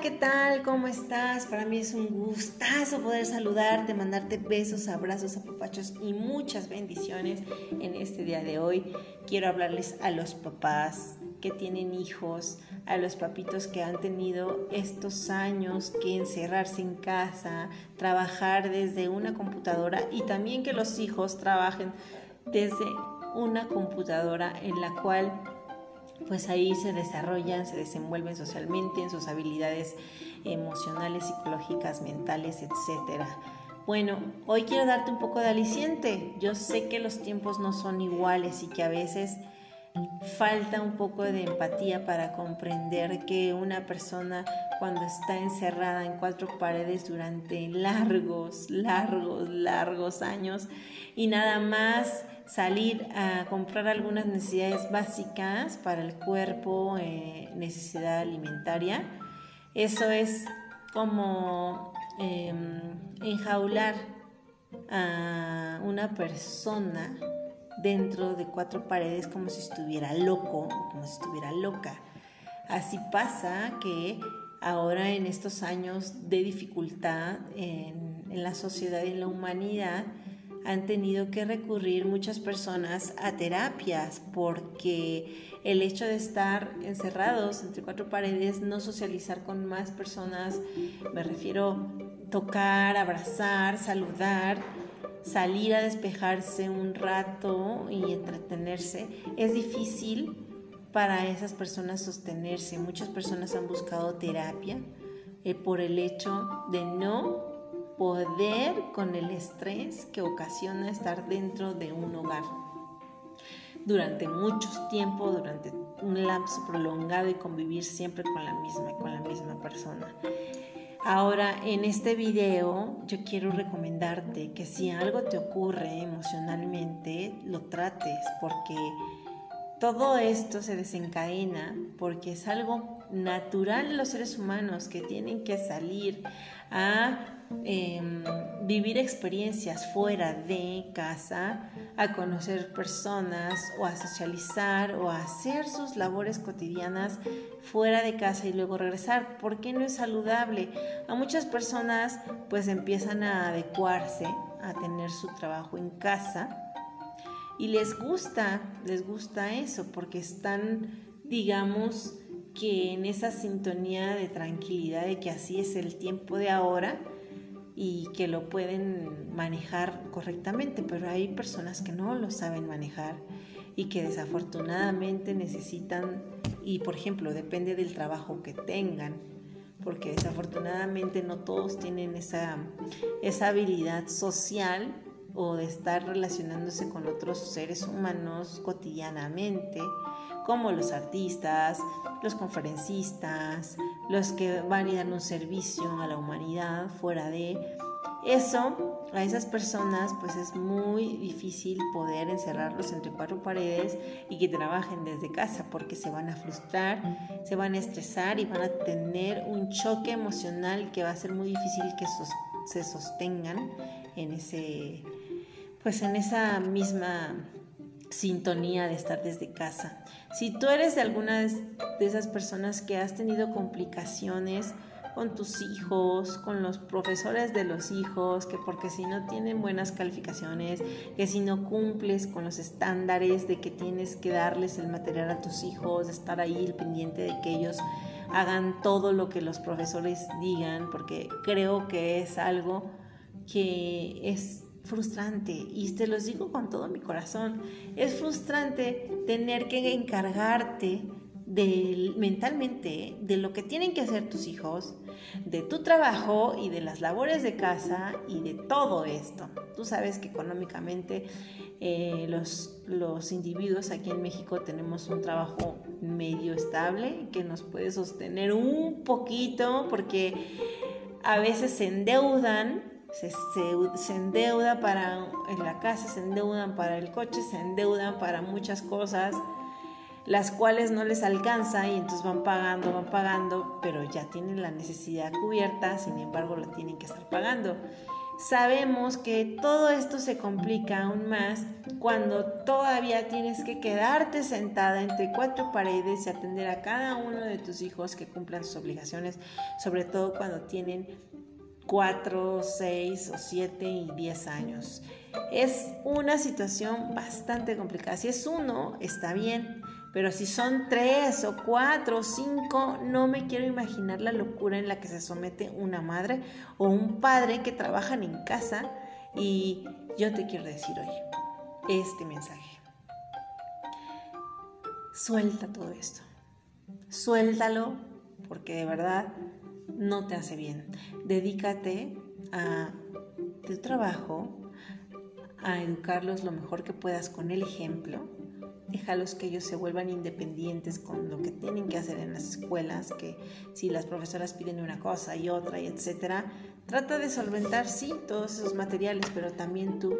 ¿qué tal? ¿Cómo estás? Para mí es un gustazo poder saludarte, mandarte besos, abrazos, apapachos y muchas bendiciones en este día de hoy. Quiero hablarles a los papás que tienen hijos, a los papitos que han tenido estos años que encerrarse en casa, trabajar desde una computadora y también que los hijos trabajen desde una computadora en la cual pues ahí se desarrollan, se desenvuelven socialmente en sus habilidades emocionales, psicológicas, mentales, etc. Bueno, hoy quiero darte un poco de aliciente. Yo sé que los tiempos no son iguales y que a veces falta un poco de empatía para comprender que una persona cuando está encerrada en cuatro paredes durante largos, largos, largos años y nada más salir a comprar algunas necesidades básicas para el cuerpo, eh, necesidad alimentaria, eso es como em, enjaular a una persona dentro de cuatro paredes como si estuviera loco como si estuviera loca. Así pasa que ahora en estos años de dificultad en, en la sociedad y en la humanidad, han tenido que recurrir muchas personas a terapias porque el hecho de estar encerrados entre cuatro paredes, no socializar con más personas, me refiero tocar, abrazar, saludar, salir a despejarse un rato y entretenerse, es difícil para esas personas sostenerse. Muchas personas han buscado terapia eh, por el hecho de no poder con el estrés que ocasiona estar dentro de un hogar durante mucho tiempo, durante un lapso prolongado y convivir siempre con la misma, con la misma persona. Ahora, en este video yo quiero recomendarte que si algo te ocurre emocionalmente, lo trates porque todo esto se desencadena porque es algo natural en los seres humanos que tienen que salir a Em, vivir experiencias fuera de casa, a conocer personas o a socializar o a hacer sus labores cotidianas fuera de casa y luego regresar. ¿Por qué no es saludable? A muchas personas pues empiezan a adecuarse a tener su trabajo en casa y les gusta, les gusta eso porque están, digamos, que en esa sintonía de tranquilidad de que así es el tiempo de ahora y que lo pueden manejar correctamente, pero hay personas que no lo saben manejar y que desafortunadamente necesitan, y por ejemplo, depende del trabajo que tengan, porque desafortunadamente no todos tienen esa, esa habilidad social o de estar relacionándose con otros seres humanos cotidianamente, como los artistas, los conferencistas, los que van a dar un servicio a la humanidad fuera de eso, a esas personas pues es muy difícil poder encerrarlos entre cuatro paredes y que trabajen desde casa porque se van a frustrar, se van a estresar y van a tener un choque emocional que va a ser muy difícil que se sostengan en ese pues en esa misma sintonía de estar desde casa. Si tú eres de alguna de esas personas que has tenido complicaciones con tus hijos, con los profesores de los hijos, que porque si no tienen buenas calificaciones, que si no cumples con los estándares de que tienes que darles el material a tus hijos, estar ahí pendiente de que ellos hagan todo lo que los profesores digan, porque creo que es algo que es frustrante y te los digo con todo mi corazón. Es frustrante tener que encargarte de, mentalmente de lo que tienen que hacer tus hijos, de tu trabajo y de las labores de casa y de todo esto. Tú sabes que económicamente eh, los, los individuos aquí en México tenemos un trabajo medio estable que nos puede sostener un poquito porque a veces se endeudan se, se, endeuda para en la casa, se endeudan para el coche, se endeudan para muchas cosas, las cuales no les alcanza y entonces van pagando, van pagando, pero ya tienen la necesidad cubierta, sin embargo la tienen que estar pagando. Sabemos que todo esto se complica aún más cuando todavía tienes que quedarte sentada entre cuatro paredes y atender a cada uno de tus hijos que cumplan sus obligaciones, sobre todo cuando tienen cuatro, seis o siete y diez años. Es una situación bastante complicada. Si es uno, está bien, pero si son tres o cuatro o cinco, no me quiero imaginar la locura en la que se somete una madre o un padre que trabajan en casa. Y yo te quiero decir hoy este mensaje. Suelta todo esto. Suéltalo porque de verdad no te hace bien. Dedícate a tu trabajo, a educarlos lo mejor que puedas con el ejemplo déjalos que ellos se vuelvan independientes con lo que tienen que hacer en las escuelas, que si las profesoras piden una cosa y otra y etcétera, trata de solventar sí todos esos materiales, pero también tú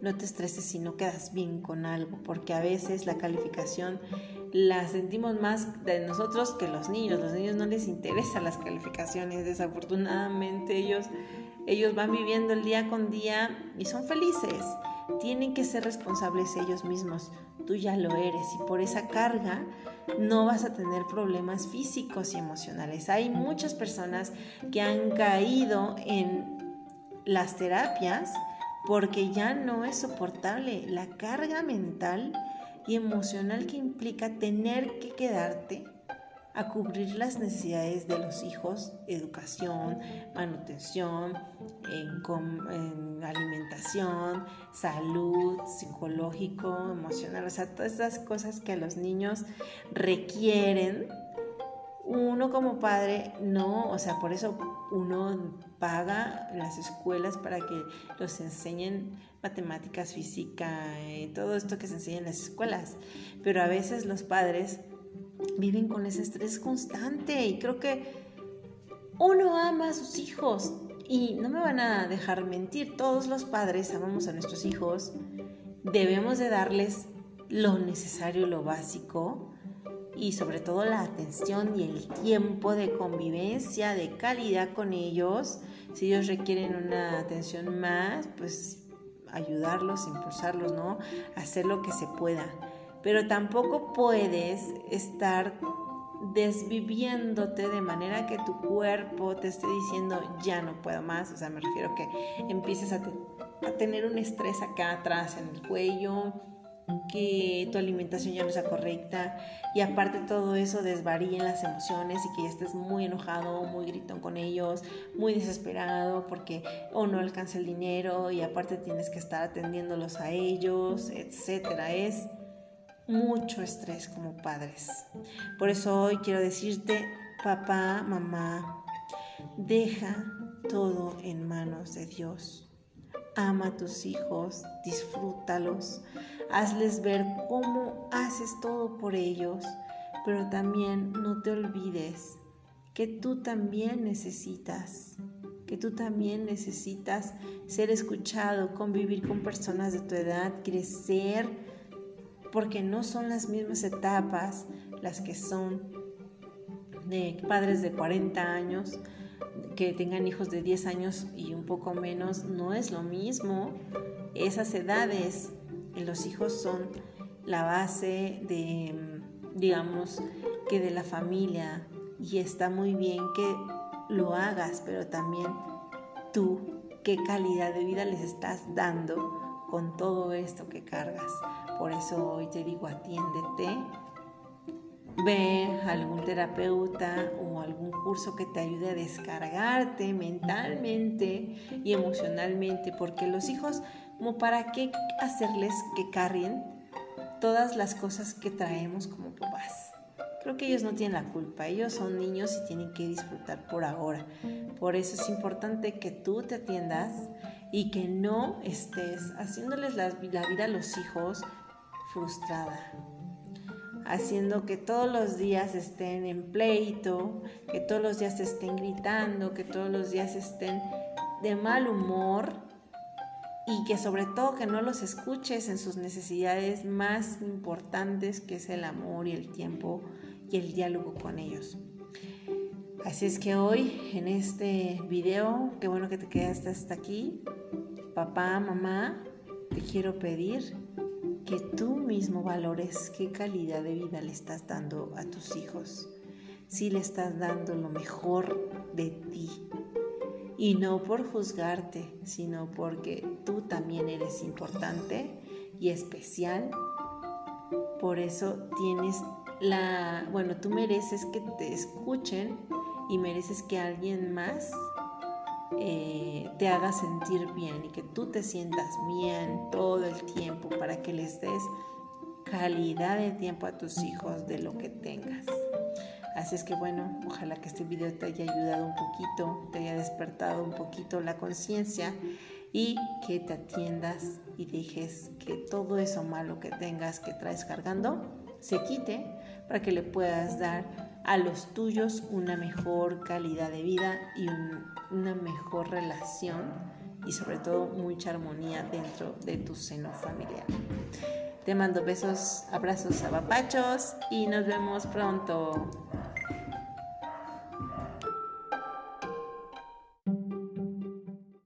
no te estreses si no quedas bien con algo, porque a veces la calificación la sentimos más de nosotros que los niños. Los niños no les interesan las calificaciones, desafortunadamente ellos ellos van viviendo el día con día y son felices. Tienen que ser responsables ellos mismos tú ya lo eres y por esa carga no vas a tener problemas físicos y emocionales. Hay muchas personas que han caído en las terapias porque ya no es soportable la carga mental y emocional que implica tener que quedarte a cubrir las necesidades de los hijos, educación, manutención, en, alimentación, salud, psicológico, emocional, o sea, todas esas cosas que los niños requieren. Uno como padre no, o sea, por eso uno paga las escuelas para que los enseñen matemáticas, física, eh, todo esto que se enseña en las escuelas. Pero a veces los padres viven con ese estrés constante y creo que uno ama a sus hijos y no me van a dejar mentir, todos los padres amamos a nuestros hijos, debemos de darles lo necesario, lo básico y sobre todo la atención y el tiempo de convivencia, de calidad con ellos. Si ellos requieren una atención más, pues ayudarlos, impulsarlos, ¿no? Hacer lo que se pueda pero tampoco puedes estar desviviéndote de manera que tu cuerpo te esté diciendo ya no puedo más, o sea, me refiero que empieces a, tener un estrés acá atrás en el cuello, que tu alimentación ya no sea correcta y aparte todo eso desvaríen las emociones y que ya estés muy enojado, muy gritón con ellos, muy desesperado porque o no alcanza el dinero y aparte tienes que estar atendiéndolos a ellos, etcétera. Es mucho estrés como padres. Por eso hoy quiero decirte, papá, mamá, deja todo en manos de Dios. Ama a tus hijos, disfrútalos, hazles ver cómo haces todo por ellos, pero también no te olvides que tú también necesitas, que tú también necesitas ser escuchado, convivir con personas de tu edad, crecer, porque no son las mismas etapas las que son de padres de 40 años, que tengan hijos de 10 años y un poco menos, no es lo mismo. Esas edades, los hijos son la base de, digamos, que de la familia y está muy bien que lo hagas, pero también tú, qué calidad de vida les estás dando con todo esto que cargas. Por eso hoy te digo, atiéndete, ve a algún terapeuta o algún curso que te ayude a descargarte mentalmente y emocionalmente, porque los hijos, como para qué hacerles que carguen todas las cosas que traemos como papás. Creo que ellos no tienen la culpa, ellos son niños y tienen que disfrutar por ahora. Por eso es importante que tú te atiendas y que no estés haciéndoles la, vida a los hijos frustrada, haciendo que todos los días estén en pleito, que todos los días estén gritando, que todos los días estén de mal humor y que sobre todo que no los escuches en sus necesidades más importantes que es el amor y el tiempo y el diálogo con ellos. Así es que hoy en este video, qué bueno que te quedaste hasta aquí, papá, mamá, te quiero pedir que tú mismo valores qué calidad de vida le estás dando a tus hijos. Si le estás dando lo mejor de ti. Y no por juzgarte, sino porque tú también eres importante y especial. Por eso tienes la, bueno, tú mereces que te escuchen y mereces que alguien más eh, te haga sentir bien y que tú te sientas bien todo el tiempo para que les des calidad de tiempo a tus hijos de lo que tengas. Así es que bueno, ojalá que este video te haya ayudado un poquito, te haya despertado un poquito la conciencia y que te atiendas y dejes que todo eso malo que tengas que traes cargando se quite para que le puedas dar a los tuyos una mejor calidad de vida y una mejor relación y sobre todo mucha armonía dentro de tu seno familiar. Te mando besos, abrazos, abapachos y nos vemos pronto.